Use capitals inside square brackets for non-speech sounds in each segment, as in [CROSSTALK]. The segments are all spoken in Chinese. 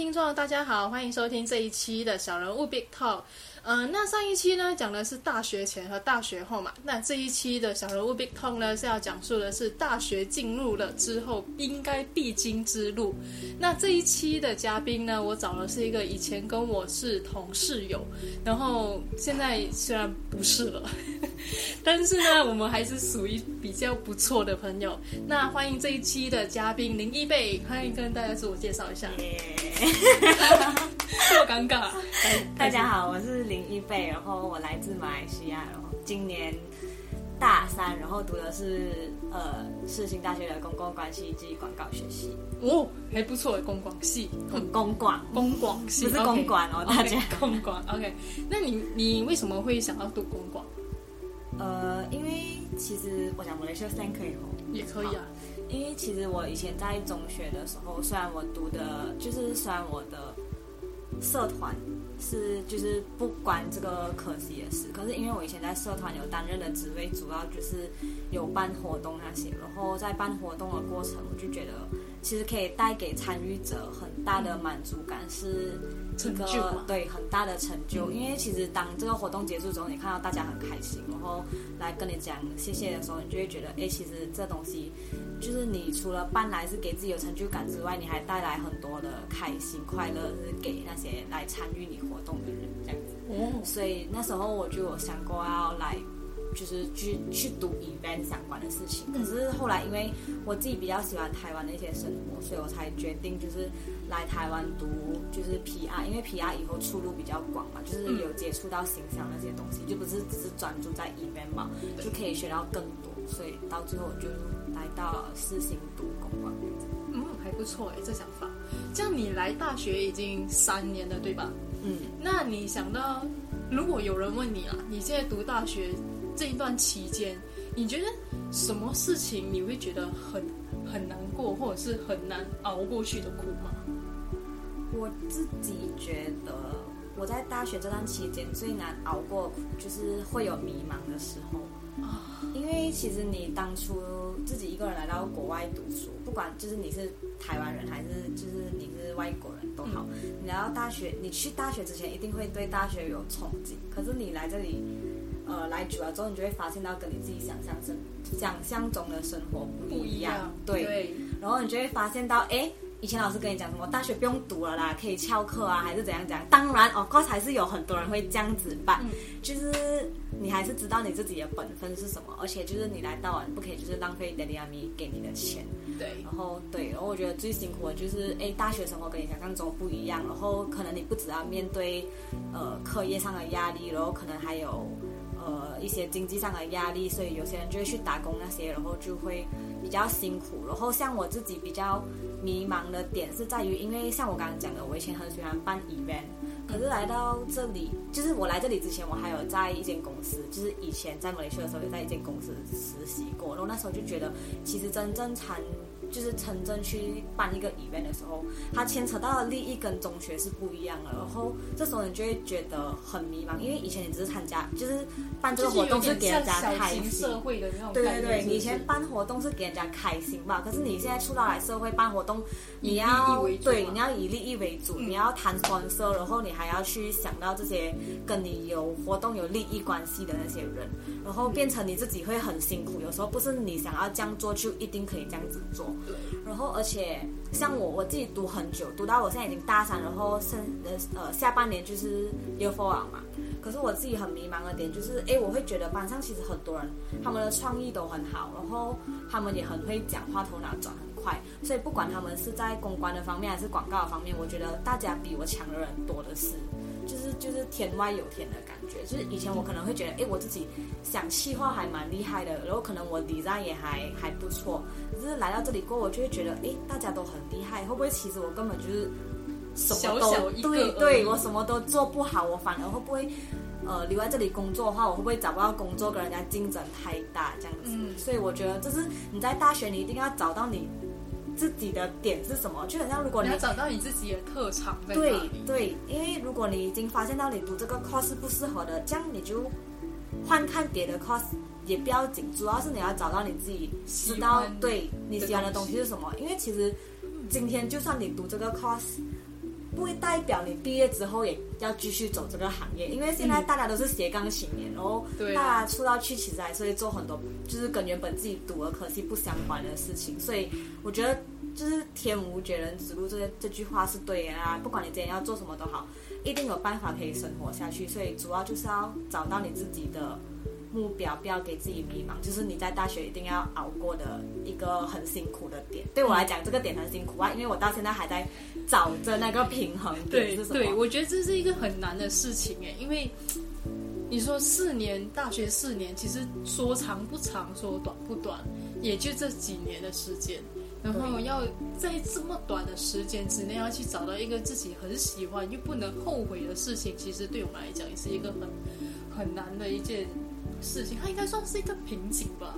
听众大家好，欢迎收听这一期的小人物 Big Talk。嗯，那上一期呢讲的是大学前和大学后嘛，那这一期的小人物 Big Talk 呢是要讲述的是大学进入了之后应该必经之路。那这一期的嘉宾呢，我找的是一个以前跟我是同室友，然后现在虽然不是了，[LAUGHS] 但是呢，我们还是属于比较不错的朋友。那欢迎这一期的嘉宾林一贝，欢迎跟大家自我介绍一下。[LAUGHS] 这么尴尬，[LAUGHS] 大家好，我是林一贝，然后我来自马来西亚，然后今年大三，然后读的是呃世新大学的公共关系及广告学系。哦，还不错，公广系，很公广，公广系不是公管哦，大家公广。OK，那你你为什么会想要读公广？呃，因为其实我想我的学三可以哦，也可以啊。因为其实我以前在中学的时候，虽然我读的就是虽然我的。社团是就是不关这个科系的事，可是因为我以前在社团有担任的职位，主要就是有办活动那些，然后在办活动的过程，我就觉得其实可以带给参与者很大的满足感，是一个对很大的成就。因为其实当这个活动结束之后，你看到大家很开心，然后来跟你讲谢谢的时候，你就会觉得，哎，其实这东西。就是你除了办来是给自己有成就感之外，你还带来很多的开心快乐，是给那些来参与你活动的人这样子。哦，所以那时候我就有想过要来，就是去去读 event 相关的事情。可是后来因为我自己比较喜欢台湾的一些生活，所以我才决定就是来台湾读就是 PR，因为 PR 以后出路比较广嘛，就是有接触到形象那些东西，就不是只是专注在 event 嘛，就可以学到更多。所以到最后我就。来到四星读公馆，嗯，还不错哎，这想法。这样你来大学已经三年了，对吧？嗯，那你想到，如果有人问你啊，你现在读大学这一段期间，你觉得什么事情你会觉得很很难过，或者是很难熬过去的苦吗？我自己觉得，我在大学这段期间最难熬过，就是会有迷茫的时候啊。因为其实你当初自己一个人来到国外读书，不管就是你是台湾人还是就是你是外国人都好，你来到大学，你去大学之前一定会对大学有憧憬。可是你来这里，呃，来久了之后，你就会发现到跟你自己想象生想象中的生活不一样，对。然后你就会发现到，哎。以前老师跟你讲什么大学不用读了啦，可以翘课啊，还是怎样讲？当然哦，course 还是有很多人会这样子办，就是你还是知道你自己的本分是什么，而且就是你来到啊，不可以就是浪费 d a d y 咪给你的钱。对，然后对，然后我觉得最辛苦的就是，哎，大学生活跟你想象中不一样，然后可能你不只要面对呃课业上的压力，然后可能还有呃一些经济上的压力，所以有些人就会去打工那些，然后就会比较辛苦。然后像我自己比较。迷茫的点是在于，因为像我刚刚讲的，我以前很喜欢办 event，可是来到这里，就是我来这里之前，我还有在一间公司，就是以前在马来西亚的时候，有在一间公司实习过，然后那时候就觉得，其实真正参就是城镇去办一个 event 的时候，它牵扯到的利益跟中学是不一样的。然后这时候你就会觉得很迷茫，因为以前你只是参加，就是办这个活动是给人家开心。社会的那种对对对，你以前办活动是给人家开心吧？可是你现在出到来社会办活动，你要对你要以利益为主，你要谈 sponsor，然后你还要去想到这些跟你有活动有利益关系的那些人，然后变成你自己会很辛苦。有时候不是你想要这样做就一定可以这样子做。然后，而且像我，我自己读很久，读到我现在已经大三，然后剩呃呃下半年就是 year four 嘛。可是我自己很迷茫的点就是，哎，我会觉得班上其实很多人，他们的创意都很好，然后他们也很会讲话，头脑转很快，所以不管他们是在公关的方面还是广告的方面，我觉得大家比我强的人多的是。就是天外有天的感觉，就是以前我可能会觉得，哎，我自己想气话还蛮厉害的，然后可能我底上也还还不错，可是来到这里过，我就会觉得，哎，大家都很厉害，会不会其实我根本就是什么都对对，我什么都做不好，我反而会不会呃留在这里工作的话，我会不会找不到工作，跟人家竞争太大这样子？所以我觉得，就是你在大学，你一定要找到你。自己的点是什么？就很像如果你要找到你自己的特长在对对，因为如果你已经发现到你读这个 course 不适合的，这样你就换看别的 course 也不要紧。主要是你要找到你自己知道对你喜欢的东西是什么。因为其实今天就算你读这个 course，不会代表你毕业之后也要继续走这个行业，因为现在大家都是斜杠青年，然后大家出道去其实还是会做很多就是跟原本自己读的科系不相关的事情，所以我觉得就是天无绝人之路这这句话是对的啊，不管你今天要做什么都好，一定有办法可以生活下去，所以主要就是要找到你自己的。目标不要给自己迷茫，就是你在大学一定要熬过的一个很辛苦的点。对我来讲，这个点很辛苦啊，因为我到现在还在找着那个平衡点是什么。对，我觉得这是一个很难的事情哎，因为你说四年大学四年，其实说长不长，说短不短，也就这几年的时间。然后要在这么短的时间之内要去找到一个自己很喜欢又不能后悔的事情，其实对我们来讲也是一个很很难的一件。事情，它应该算是一个瓶颈吧。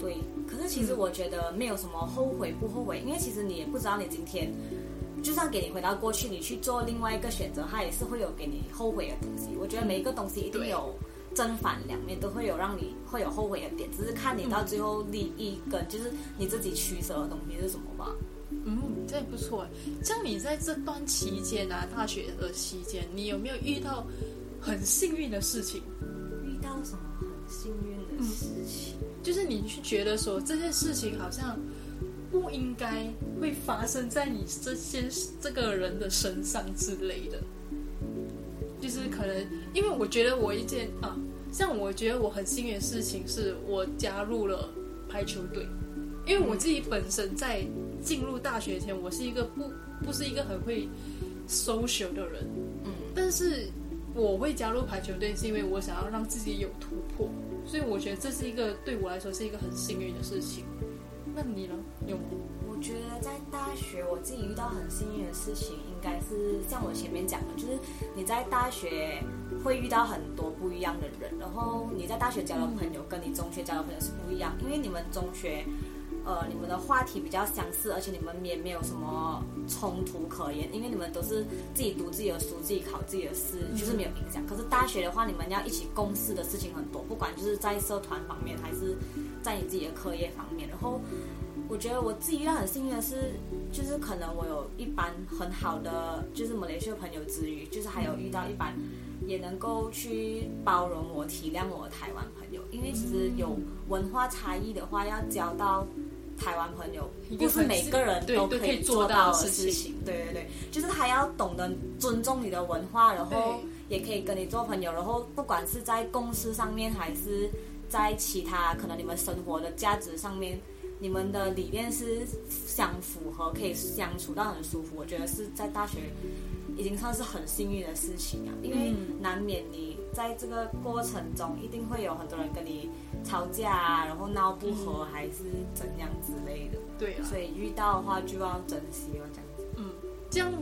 对，可是其实我觉得没有什么后悔不后悔，因为其实你也不知道你今天，就算给你回到过去，你去做另外一个选择，它也是会有给你后悔的东西。我觉得每一个东西一定有正反两面，都会有让你会有后悔的点，只是看你到最后利益跟就是你自己取舍的东西是什么吧。嗯，这也不错。像你在这段期间啊，大学的期间，你有没有遇到很幸运的事情？遇到什么很？幸运的事情，就是你去觉得说这件事情好像不应该会发生在你这些这个人的身上之类的，就是可能因为我觉得我一件啊，像我觉得我很幸运的事情是我加入了排球队，因为我自己本身在进入大学前，我是一个不不是一个很会 social 的人，嗯，但是。我会加入排球队，是因为我想要让自己有突破，所以我觉得这是一个对我来说是一个很幸运的事情。那你呢？有？我觉得在大学我自己遇到很幸运的事情，应该是像我前面讲的，就是你在大学会遇到很多不一样的人，然后你在大学交的朋友跟你中学交的朋友是不一样，因为你们中学。呃，你们的话题比较相似，而且你们也没有什么冲突可言，因为你们都是自己读自己的书，自己考自己的试，就是没有影响。可是大学的话，你们要一起共事的事情很多，不管就是在社团方面，还是在你自己的课业方面。然后，我觉得我自己遇到很幸运的是，就是可能我有一班很好的就是马来西亚朋友之余，就是还有遇到一班也能够去包容我、体谅我的台湾朋友。因为其实有文化差异的话，要交到。台湾朋友不是每个人都可以做到的事情，对对对，就是他要懂得尊重你的文化，然后也可以跟你做朋友，然后不管是在公司上面，还是在其他可能你们生活的价值上面，你们的理念是相符合，可以相处到很舒服。我觉得是在大学已经算是很幸运的事情啊，因为难免你在这个过程中一定会有很多人跟你。吵架啊，然后闹不和还是怎样之类的，对啊，所以遇到的话就要珍惜了，这样子。嗯，这样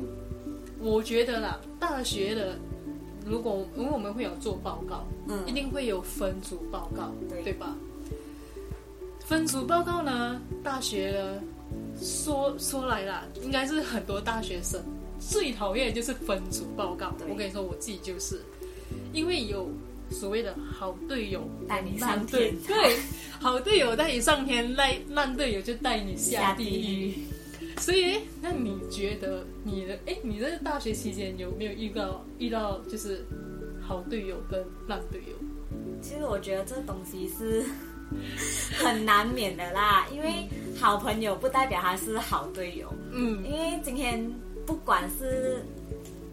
我觉得啦，大学的如果因为我们会有做报告，嗯，一定会有分组报告，对对吧？分组报告呢，大学呢说说来啦，应该是很多大学生最讨厌就是分组报告。我跟你说，我自己就是，因为有。所谓的好队友带你上天，对，好队友带你上天，烂烂队友就带你下地狱。所以，那你觉得你的哎，你在大学期间有没有遇到遇到就是好队友跟烂队友？其实我觉得这东西是 [LAUGHS] 很难免的啦，因为好朋友不代表他是好队友。嗯，因为今天不管是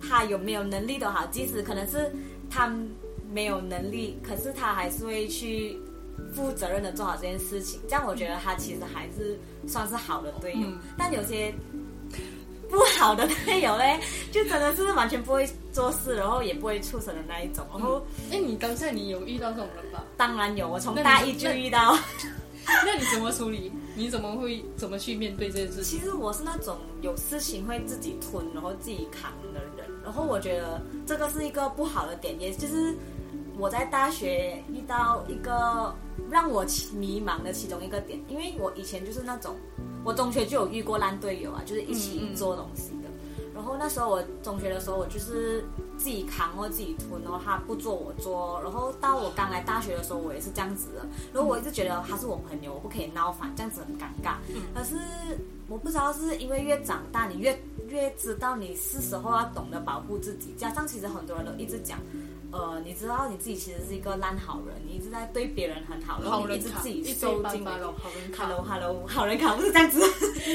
他有没有能力都好，即使可能是他。没有能力，可是他还是会去负责任的做好这件事情。这样我觉得他其实还是算是好的队友。但有些不好的队友嘞，[LAUGHS] 就真的是完全不会做事，然后也不会出声的那一种。然后，哎，你刚才你有遇到这种人吧？当然有，我从大一就遇到。那你 [LAUGHS] 怎么处理？你怎么会怎么去面对这件事情？其实我是那种有事情会自己吞，然后自己扛的人。然后我觉得这个是一个不好的点，也就是。我在大学遇到一个让我迷茫的其中一个点，因为我以前就是那种，我中学就有遇过烂队友啊，就是一起做东西的。然后那时候我中学的时候，我就是自己扛或自己吞，然后他不做我做。然后到我刚来大学的时候，我也是这样子的。然后我一直觉得他是我朋友，我不可以闹翻，这样子很尴尬。可是我不知道是因为越长大，你越越知道你是时候要懂得保护自己。加上其实很多人都一直讲。呃，你知道你自己其实是一个烂好人，你一直在对别人很好，然后你一直自己收进来。Hello，Hello，好人卡不是这样子。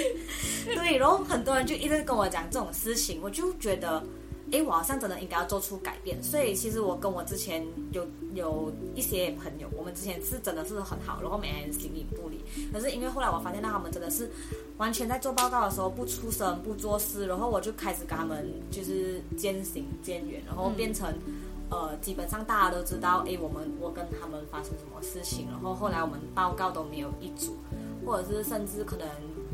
[LAUGHS] 对，然后很多人就一直跟我讲这种事情，我就觉得，哎，我好像真的应该要做出改变。所以其实我跟我之前有有一些朋友，我们之前是真的是很好，然后每天形影不离。可是因为后来我发现到他们真的是完全在做报告的时候不出声不做事，然后我就开始跟他们就是渐行渐远，然后变成。呃，基本上大家都知道，哎，我们我跟他们发生什么事情，然后后来我们报告都没有一组，或者是甚至可能。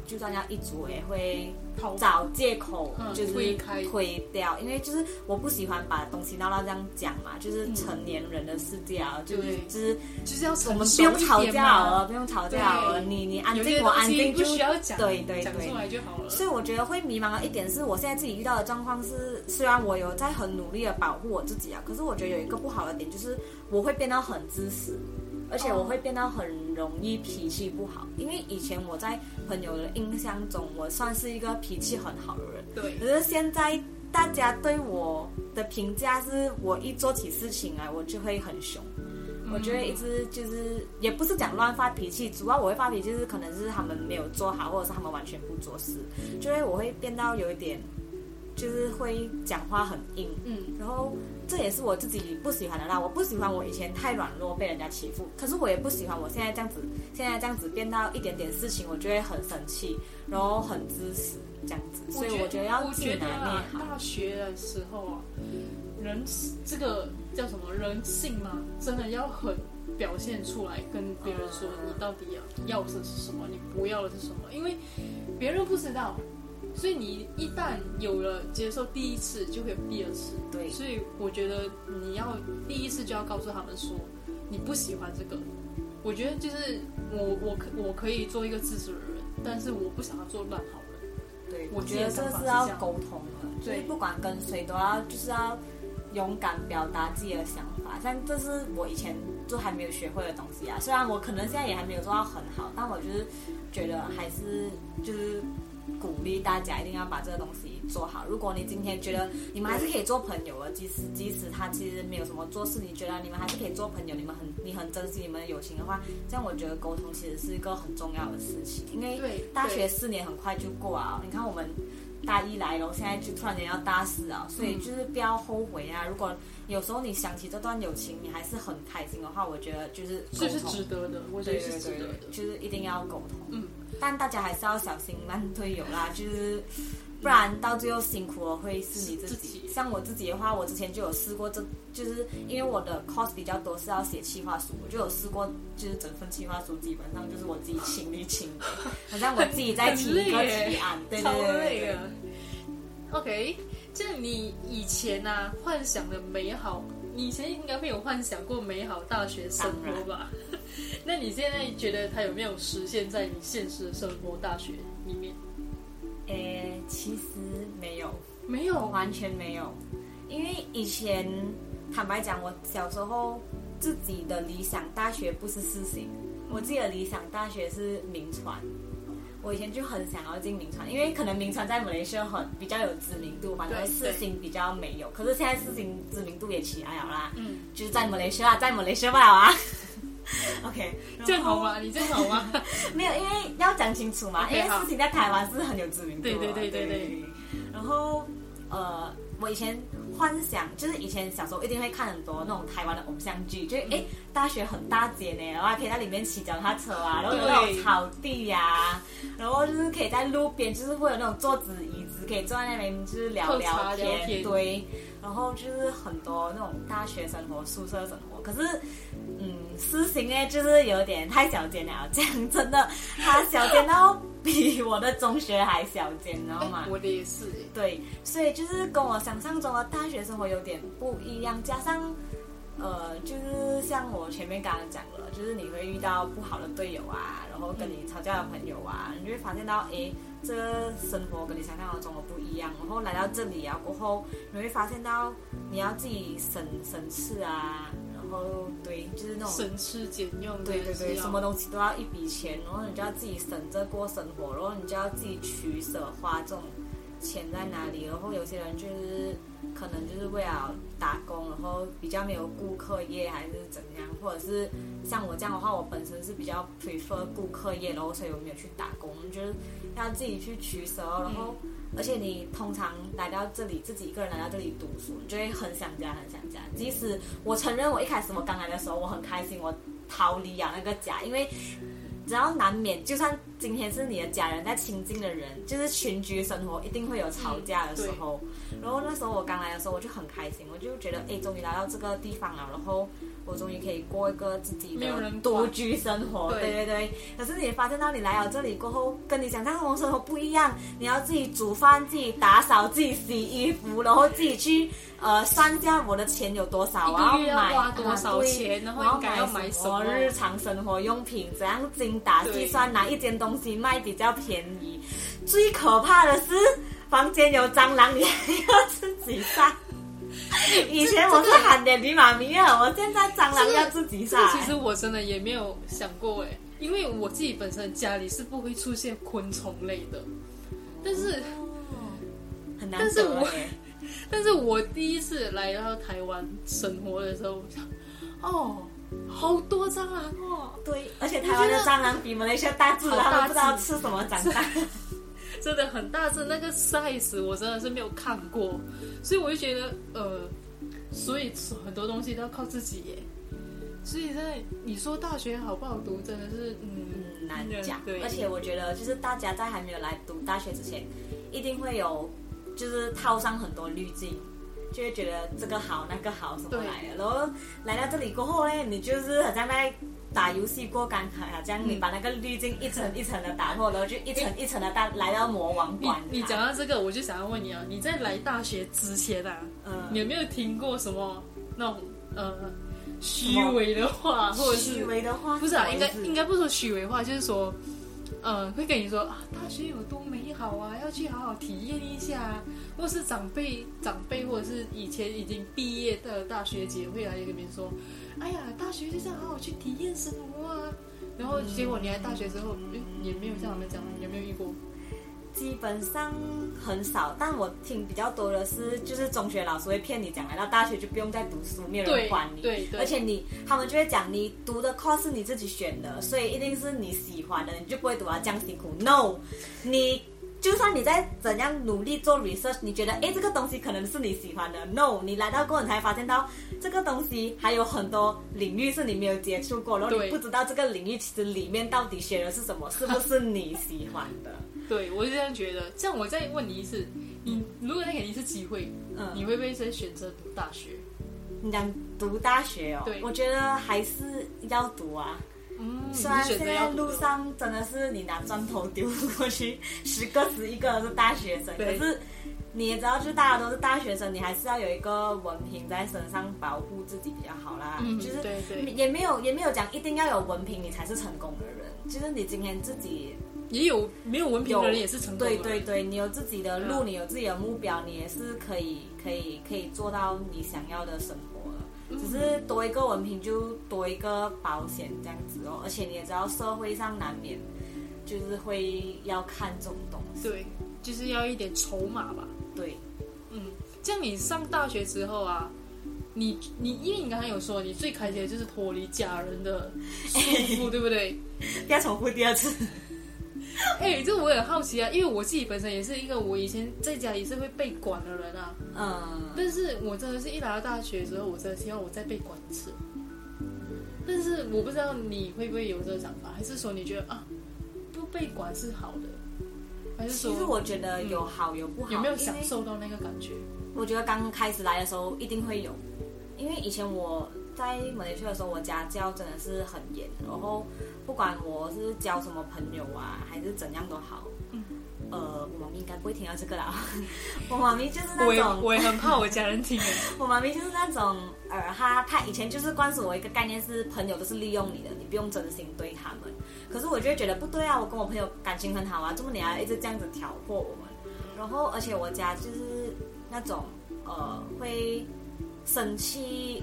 就算要一组，也会找借口，就是推掉，因为就是我不喜欢把东西闹到这样讲嘛，就是成年人的世界啊，就是就是就是要我们不用吵架了，不用吵架了，你你安静，我安静，就需要讲，对对对，讲出来就好了。所以我觉得会迷茫的一点是，我现在自己遇到的状况是，虽然我有在很努力的保护我自己啊，可是我觉得有一个不好的点就是，我会变得很自私。而且我会变得很容易脾气不好，因为以前我在朋友的印象中，我算是一个脾气很好的人。对。可是现在大家对我的评价是，我一做起事情来，我就会很凶。我觉得一直就是，也不是讲乱发脾气，主要我会发脾气是可能是他们没有做好，或者是他们完全不做事，就会我会变到有一点。就是会讲话很硬，嗯，然后这也是我自己不喜欢的啦。我不喜欢我以前太软弱被人家欺负，可是我也不喜欢我现在这样子，现在这样子变到一点点事情，我就会很生气，然后很自私这样子。所以我觉得要去拿捏好。大学的时候啊，人这个叫什么人性嘛，真的要很表现出来，跟别人说你到底要要的是什么，你不要的是什么，因为别人不知道。所以你一旦有了接受第一次，就会有第二次。对，所以我觉得你要第一次就要告诉他们说你不喜欢这个。我觉得就是我我可我可以做一个自私的人，但是我不想要做乱好人。对，我觉得这是要沟通的，所以不管跟谁都要就是要勇敢表达自己的想法。像这是我以前就还没有学会的东西啊。虽然我可能现在也还没有做到很好，但我就是觉得还是就是。鼓励大家一定要把这个东西做好。如果你今天觉得你们还是可以做朋友的，即使即使他其实没有什么做事，你觉得你们还是可以做朋友，你们很你很珍惜你们的友情的话，这样我觉得沟通其实是一个很重要的事情。因为大学四年很快就过啊，你看我们大一来了，现在就突然间要大四啊，所以就是不要后悔啊。如果有时候你想起这段友情，你还是很开心的话，我觉得就是这是值得的，我觉得是值得的，就是一定要沟通。嗯。但大家还是要小心慢队友啦，就是不然到最后辛苦了会是你自己。像我自己的话，我之前就有试过，这就是因为我的 cos 比较多，是要写企划书，我就有试过，就是整份企划书基本上就是我自己亲力亲为，好像我自己在提一个提案，对对对对。OK，就你以前啊幻想的美好，你以前应该会有幻想过美好大学生活吧？那你现在觉得它有没有实现在你现实的生活大学里面？诶，其实没有，没有，完全没有。因为以前坦白讲，我小时候自己的理想大学不是四星，我自己的理想大学是名传。我以前就很想要进名传，因为可能名传在马来西亚很比较有知名度嘛，然后四星比较没有。可是现在四星知名度也起来了啦，嗯，就是在马来西亚，在马来西亚啊。OK，[LAUGHS] 正好吗？你正好吗？[LAUGHS] 没有，因为要讲清楚嘛，因为事情在台湾是很有知名度。对对对对对。然后，呃，我以前幻想就是以前小时候一定会看很多那种台湾的偶像剧，就哎，大学很大间呢，然后还可以在里面骑脚踏车啊，然后有那种草地呀，然后就是可以在路边，就是会有那种桌子椅子，可以坐在那边就是聊聊天，对。然后就是很多那种大学生活、宿舍生活，可是。嗯，私情呢，就是有点太小间了，这样真的，他小间到比我的中学还小间，你知道吗？我的也是。对，所以就是跟我想象中的大学生活有点不一样，加上，呃，就是像我前面刚刚讲了，就是你会遇到不好的队友啊，然后跟你吵架的朋友啊，你就会发现到，哎，这个生活跟你想象中的不一样，然后来到这里啊过后，你会发现到你要自己省省事啊，然后对，就是那种省吃俭用，对对对，什么东西都要一笔钱，然后你就要自己省着过生活，然后你就要自己取舍花这种钱在哪里，然后有些人就是可能就是为了打工，然后比较没有顾客业还是怎样，或者是像我这样的话，我本身是比较 prefer 顾客业，然后所以我没有去打工，就是要自己去取舍，然后而且你通常来到这里，自己一个人来到这里读书，你就会很想家，很想家。即使我承认，我一开始我刚来的时候，我很开心，我逃离了那个家，因为只要难免，就算今天是你的家人，在亲近的人，就是群居生活，一定会有吵架的时候。然后那时候我刚来的时候，我就很开心，我就觉得，哎，终于来到这个地方了，然后。我终于可以过一个自己的独居生活，对对对。可是你发现到你来了这里过后，跟你想象中生活不一样。你要自己煮饭、自己打扫、自己洗衣服，然后自己去呃算一下我的钱有多少，我要买多少钱，然后要买什么日常生活用品，怎样精打细算，哪一件东西卖比较便宜。最可怕的是，房间有蟑螂，你还要自己杀。[LAUGHS] 以前我是喊爹地妈咪啊，我现在蟑螂要自己杀。其实我真的也没有想过哎，因为我自己本身家里是不会出现昆虫类的，但是很难得 [LAUGHS] 但是我第一次来到台湾生活的时候，我想，哦，好多蟑螂哦，对，而且台湾的蟑螂比马来西亚大只，他们不知道吃什么长大。[LAUGHS] 真的很大只，那个 size 我真的是没有看过，所以我就觉得，呃，所以很多东西都要靠自己耶。所以在你说大学好不好读，真的是嗯难讲。对，而且我觉得就是大家在还没有来读大学之前，一定会有就是套上很多滤镜，就会觉得这个好那个好什么来的，然后来到这里过后呢，你就是好像在。打游戏过关卡啊，这样你把那个滤镜一层一层的打破，然后就一层一层的到来到魔王关。你讲到这个，我就想要问你啊，你在来大学之前啊，你有没有听过什么那种呃虚伪的话，或者是虚伪的话？不是啊，应该应该不说虚伪话，就是说，嗯，会跟你说啊，大学有多美好啊，要去好好体验一下，或是长辈长辈或者是以前已经毕业的大学姐会来跟别人说。哎呀，大学就这样好好去体验生活啊！然后结果你来大学之后，也没有像他们讲，有没有遇过？基本上很少，但我听比较多的是，就是中学老师会骗你讲，来到大学就不用再读书，没有人管你。对对。而且你，他们就会讲，你读的 course 是你自己选的，所以一定是你喜欢的，你就不会读到这样辛苦。No，你。就算你在怎样努力做 research，你觉得哎这个东西可能是你喜欢的，no，你来到过你才发现到这个东西还有很多领域是你没有接触过，然后你不知道这个领域其实里面到底学的是什么，是不是你喜欢的？[LAUGHS] 对，我是这样觉得。这样我再问你一次，你如果再给你一次机会，嗯，你会不会再选择读大学？你讲读大学哦，对，我觉得还是要读啊。虽然现在路上真的是你拿砖头丢过去，十个十一个都是大学生，可是你也知道，就大家都是大学生，你还是要有一个文凭在身上保护自己比较好啦。嗯就是也没有也没有讲一定要有文凭你才是成功的人，其实你今天自己也有没有文凭的人也是成功。对对对，你有自己的路，你有自己的目标，你也是可以可以可以做到你想要的生活。只是多一个文凭就多一个保险这样子哦，而且你也知道社会上难免就是会要看这种东西，对，就是要一点筹码吧。对，嗯，像你上大学之后啊，你你因为你刚才有说你最开心的就是脱离家人的束缚，[LAUGHS] 对不对？不要重复第二次。[LAUGHS] 哎，这我也好奇啊，因为我自己本身也是一个我以前在家也是会被管的人啊。嗯。但是我真的是一来到大学之后，我真的希望我再被管一次。但是我不知道你会不会有这个想法，还是说你觉得啊，不被管是好的？还是说？其实我觉得有好有不好。有没有享受到那个感觉？我觉得刚开始来的时候一定会有，因为以前我在马来西亚的时候，我家教真的是很严，然后。不管我是交什么朋友啊，还是怎样都好，嗯，呃，我妈咪应该不会听到这个啦。[LAUGHS] 我妈咪就是那种，我也很怕我家人听。[LAUGHS] 我妈咪就是那种，呃，她她以前就是灌输我一个概念是，朋友都是利用你的，你不用真心对他们。可是我就会觉得不对啊，我跟我朋友感情很好啊，这么你还一直这样子挑拨我们？然后而且我家就是那种，呃，会生气。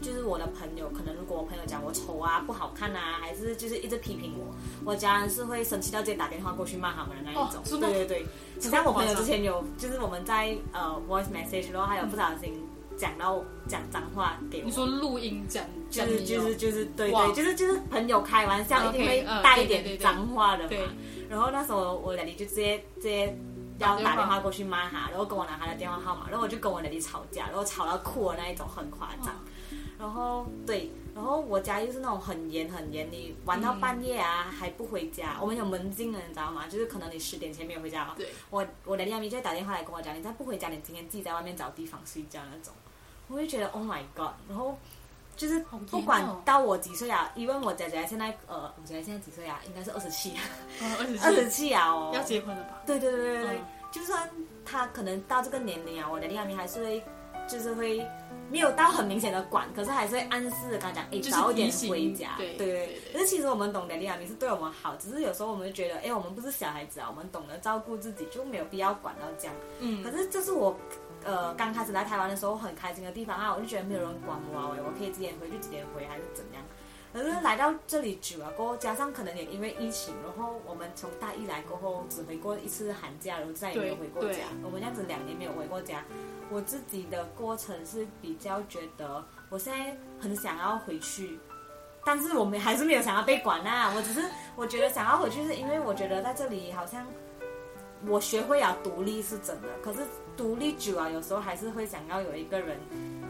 就是我的朋友，可能如果我朋友讲我丑啊、不好看啊，还是就是一直批评我，我家人是会生气到直接打电话过去骂他们的那一种。对对对，像我朋友之前有，就是我们在呃 voice message，然后还有不小心讲到讲脏话给我。你说录音讲，就是就是就是对对，就是就是朋友开玩笑一定会带一点脏话的嘛。然后那时候我奶奶就直接直接要打电话过去骂他，然后跟我拿他的电话号码，然后我就跟我奶奶吵架，然后吵到哭的那一种，很夸张。然后对，然后我家又是那种很严很严，你玩到半夜啊还不回家，我们有门禁的，你知道吗？就是可能你十点前没有回家，对，我我的亚咪就打电话来跟我讲，你再不回家，你今天自己在外面找地方睡觉那种。我就觉得 Oh my God！然后就是不管到我几岁啊，因为我姐姐现在呃，我姐姐现在几岁啊？应该是二十七，二十七啊哦，要结婚了吧？对对对对对，就算她可能到这个年龄啊，我的亚咪还是会就是会。没有到很明显的管，可是还是会暗示的跟他讲，哎，早点回家。对对对。可是其实我们懂得，丽亚米是对我们好，只是有时候我们就觉得，哎，我们不是小孩子啊，我们懂得照顾自己，就没有必要管到这样。嗯。可是这是我，呃，刚开始来台湾的时候很开心的地方啊，我就觉得没有人管我，啊，我可以几点回去几点回，还是怎样。可是来到这里久了过后，加上可能也因为疫情，然后我们从大一来过后只回过一次寒假，然后再也没有回过家。我们这样子两年没有回过家。我自己的过程是比较觉得，我现在很想要回去，但是我们还是没有想要被管啊。我只是我觉得想要回去，是因为我觉得在这里好像我学会了独立是真的，可是独立久了，有时候还是会想要有一个人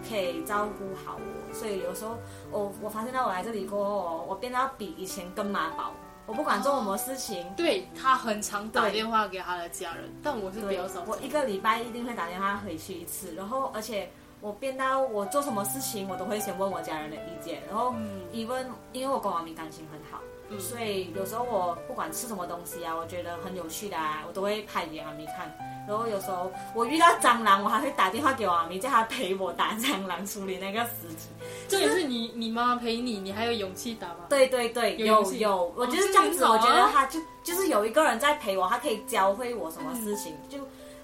可以照顾好我。所以有时候我我发现到我来这里过后，我变得比以前更妈宝。我不管做什么事情，对他很常打电话给他的家人，但我是比较少。我一个礼拜一定会打电话回去一次，然后而且我变到我做什么事情，我都会先问我家人的意见，然后一问，因为我跟王明感情很好，所以有时候我不管吃什么东西啊，我觉得很有趣的啊，我都会拍给阿咪看。然后有时候我遇到蟑螂，我还会打电话给我阿咪，叫他陪我打蟑螂，处理那个尸体。这也是你你妈陪你，你还有勇气打吗？对对对，有有，我就是这样子。我觉得他就就是有一个人在陪我，他可以教会我什么事情，就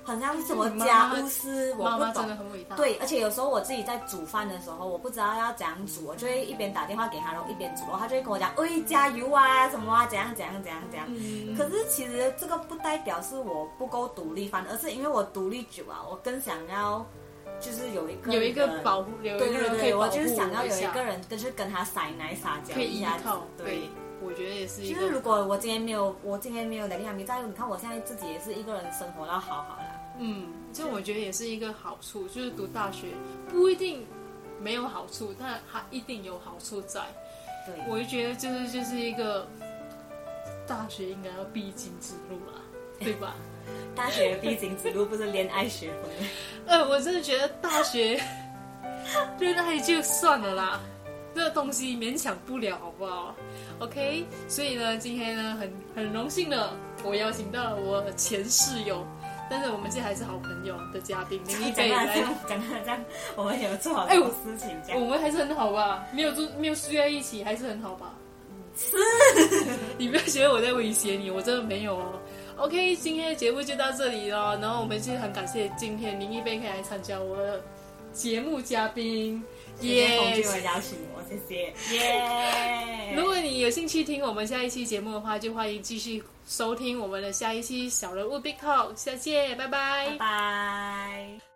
好像什么家务事，我不懂。对，而且有时候我自己在煮饭的时候，我不知道要怎样煮，我就会一边打电话给他，然后一边煮，然后他就会跟我讲，喂，加油啊，什么啊，怎样怎样怎样怎样。可是其实这个不代表是我不够独立，反而是因为我独立久啊，我更想要。就是有一个有一个保护，有一个人可以我就是想要有一个人，就是跟他撒奶撒娇一下。对，我觉得也是。就是如果我今天没有，我今天没有能力还没在，你看我现在自己也是一个人生活到好好的。嗯，就我觉得也是一个好处，就是读大学不一定没有好处，但它一定有好处在。对，我就觉得就是就是一个大学应该要必经之路了，[LAUGHS] 对吧？大学必经之路不是恋爱学会。[LAUGHS] 呃，我真的觉得大学恋爱就算了啦，这个东西勉强不了，好不好？OK，所以呢，今天呢，很很荣幸的，我邀请到了我前室友，但是我们现在还是好朋友的嘉宾林一飞来讲这样，我们有做好哎，事情，我们还是很好吧？没有住，没有睡在一起，还是很好吧？是，[LAUGHS] 你不要觉得我在威胁你，我真的没有哦。OK，今天的节目就到这里了。然后我们是很感谢今天林一飞可以来参加我的节目嘉宾，耶！谢谢邀请我，谢谢，耶！如果你有兴趣听我们下一期节目的话，就欢迎继续收听我们的下一期小人物 Big Talk。下见，拜拜，拜拜。